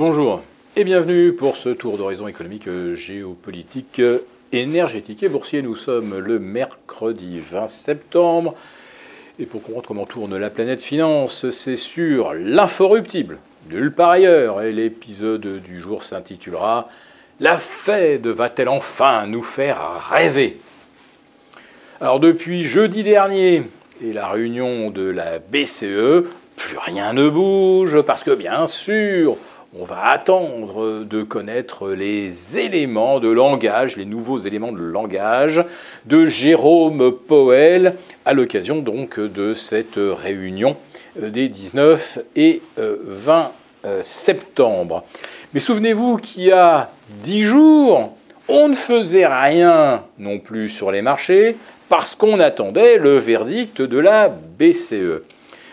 Bonjour et bienvenue pour ce tour d'horizon économique, géopolitique, énergétique et boursier. Nous sommes le mercredi 20 septembre. Et pour comprendre comment tourne la planète finance, c'est sur l'inforruptible, nulle part ailleurs. Et l'épisode du jour s'intitulera La Fed va-t-elle enfin nous faire rêver? Alors depuis jeudi dernier et la réunion de la BCE, plus rien ne bouge parce que bien sûr, on va attendre de connaître les éléments de langage, les nouveaux éléments de langage de Jérôme Powell à l'occasion donc de cette réunion des 19 et 20 euh, septembre. Mais souvenez-vous qu'il y a 10 jours, on ne faisait rien non plus sur les marchés parce qu'on attendait le verdict de la BCE.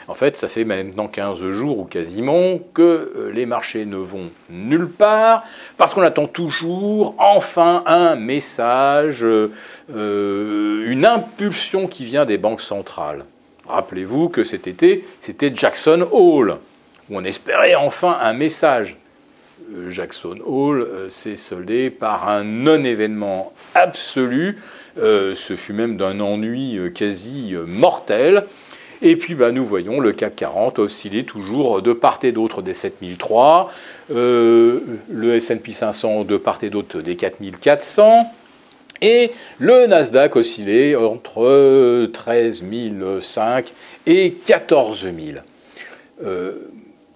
En fait, ça fait maintenant 15 jours ou quasiment que euh, les marchés ne vont nulle part parce qu'on attend toujours enfin un message, euh, une impulsion qui vient des banques centrales. Rappelez-vous que cet été, c'était Jackson Hole, où on espérait enfin un message. Euh, Jackson Hole s'est soldé par un non-événement absolu. ce fut même d'un ennui quasi mortel. Et puis bah, nous voyons le CAC 40 osciller toujours de part et d'autre des 7003, euh, le S&P 500 de part et d'autre des 4400, et le Nasdaq osciller entre 13 005 et 14 000. Euh,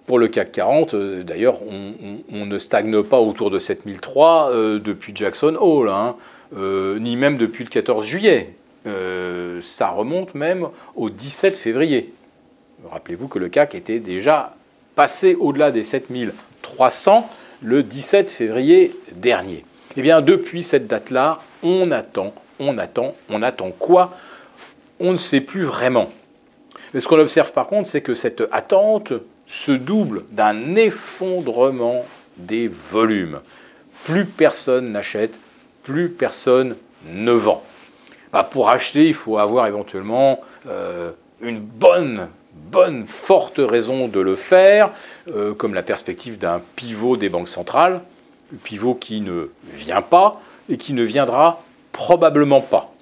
pour le CAC 40, euh, d'ailleurs, on, ne stagne pas autour de 7003 depuis Jackson Hole, hein, ni même depuis le 14 juillet. Euh, ça remonte même au 17 février. Rappelez-vous que le CAC était déjà passé au-delà des 7300 le 17 février dernier. Eh bien, depuis cette date-là, on attend, on attend, on attend quoi? On ne sait plus vraiment. Mais ce qu'on observe par contre, c'est que cette attente se double d'un effondrement des volumes. Plus personne n'achète, plus personne ne vend. Bah, pour acheter, il faut avoir éventuellement euh, une bonne, bonne, forte raison de le faire, euh, comme la perspective d'un pivot des banques centrales, un pivot qui ne vient pas et qui ne viendra probablement pas.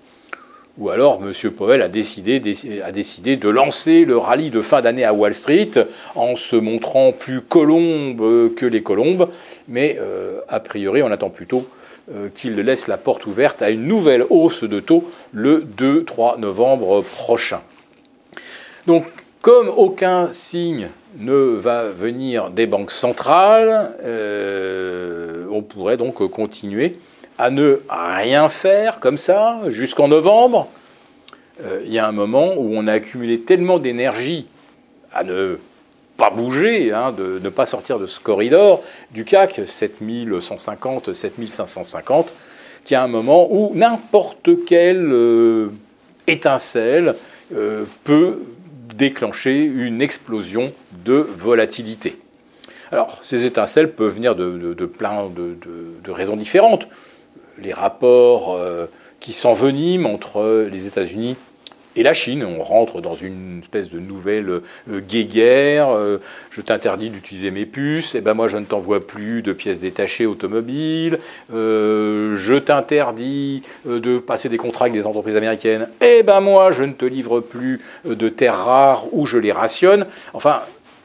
Ou alors, M. Powell a décidé, de lancer le rallye de fin d'année à Wall Street en se montrant plus colombe que les colombes, mais euh, a priori, on attend plutôt euh, qu'il laisse la porte ouverte à une nouvelle hausse de taux le 2-3 novembre prochain. Donc, comme aucun signe ne va venir des banques centrales, euh, on pourrait donc continuer à ne rien faire comme ça jusqu'en novembre. Euh, il y a un moment où on a accumulé tellement d'énergie à ne pas bouger, hein, de ne pas sortir de ce corridor du CAC 7150, 7550, qui a un moment où n'importe quelle euh, étincelle euh, peut déclencher une explosion de volatilité. Alors, ces étincelles peuvent venir de, plein de, raisons différentes. Les rapports euh, qui s'enveniment entre les États-Unis et la Chine. On rentre dans une espèce de nouvelle euh, guéguerre. Euh, je t'interdis d'utiliser mes puces. Et eh ben moi, je ne t'envoie plus de pièces détachées automobiles. Euh, je t'interdis de passer des contrats avec des entreprises américaines. Et eh ben moi, je ne te livre plus de terres rares ou je les rationne. Enfin,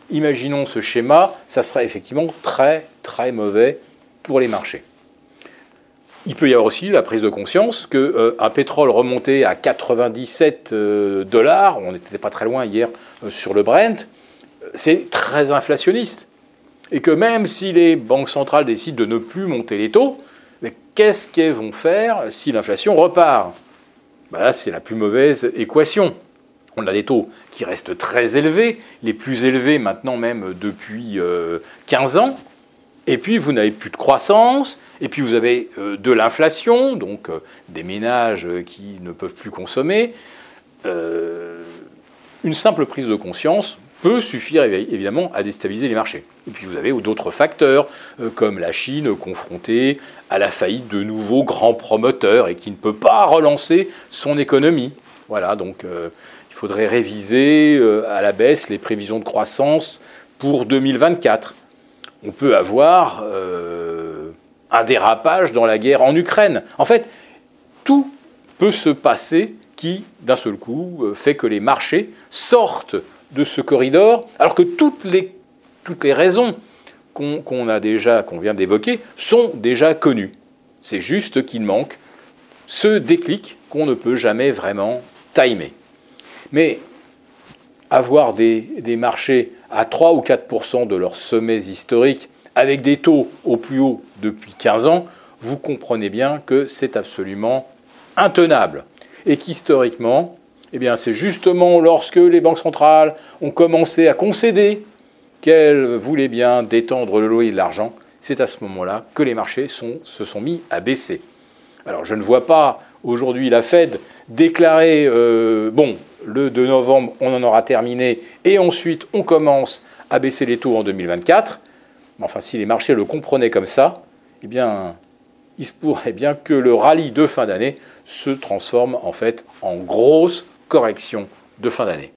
imaginons ce schéma. Ça serait effectivement très très mauvais pour les marchés. Il peut y avoir aussi la prise de conscience qu'un euh, pétrole remonté à 97 euh, dollars, on n'était pas très loin hier euh, sur le Brent, c'est très inflationniste. Et que même si les banques centrales décident de ne plus monter les taux, qu'est-ce qu'elles vont faire si l'inflation repart? Ben Là, c'est la plus mauvaise équation. On a des taux qui restent très élevés, les plus élevés maintenant même depuis 15 ans, et puis vous n'avez plus de croissance, et puis vous avez euh, de l'inflation, donc euh, des ménages qui ne peuvent plus consommer. Euh, une simple prise de conscience peut suffire évidemment à déstabiliser les marchés. Et puis vous avez d'autres facteurs, comme la Chine confrontée à la faillite de nouveaux grands promoteurs et qui ne peut pas relancer son économie. Voilà, donc il faudrait réviser à la baisse les prévisions de croissance pour 2024 on peut avoir euh, un dérapage dans la guerre en Ukraine. En fait, tout peut se passer qui, d'un seul coup, euh, fait que les marchés sortent de ce corridor, alors que toutes les, raisons qu'on a qu'on vient d'évoquer, sont déjà connues. C'est juste qu'il manque ce déclic qu'on ne peut jamais vraiment timer. Mais avoir des, marchés à 3 ou 4% de leurs sommets historiques, avec des taux au plus haut depuis 15 ans, vous comprenez bien que c'est absolument intenable. Et qu'historiquement, eh c'est justement lorsque les banques centrales ont commencé à concéder qu'elles voulaient bien détendre le loyer de l'argent, c'est à ce moment-là que les marchés se sont mis à baisser. Alors je ne vois pas aujourd'hui la Fed déclarer, euh, bon, le 2 novembre, on en aura terminé, et ensuite on commence à baisser les taux en 2024. Enfin, si les marchés le comprenaient comme ça, eh bien, il se pourrait bien que le rallye de fin d'année se transforme en fait en grosse correction de fin d'année.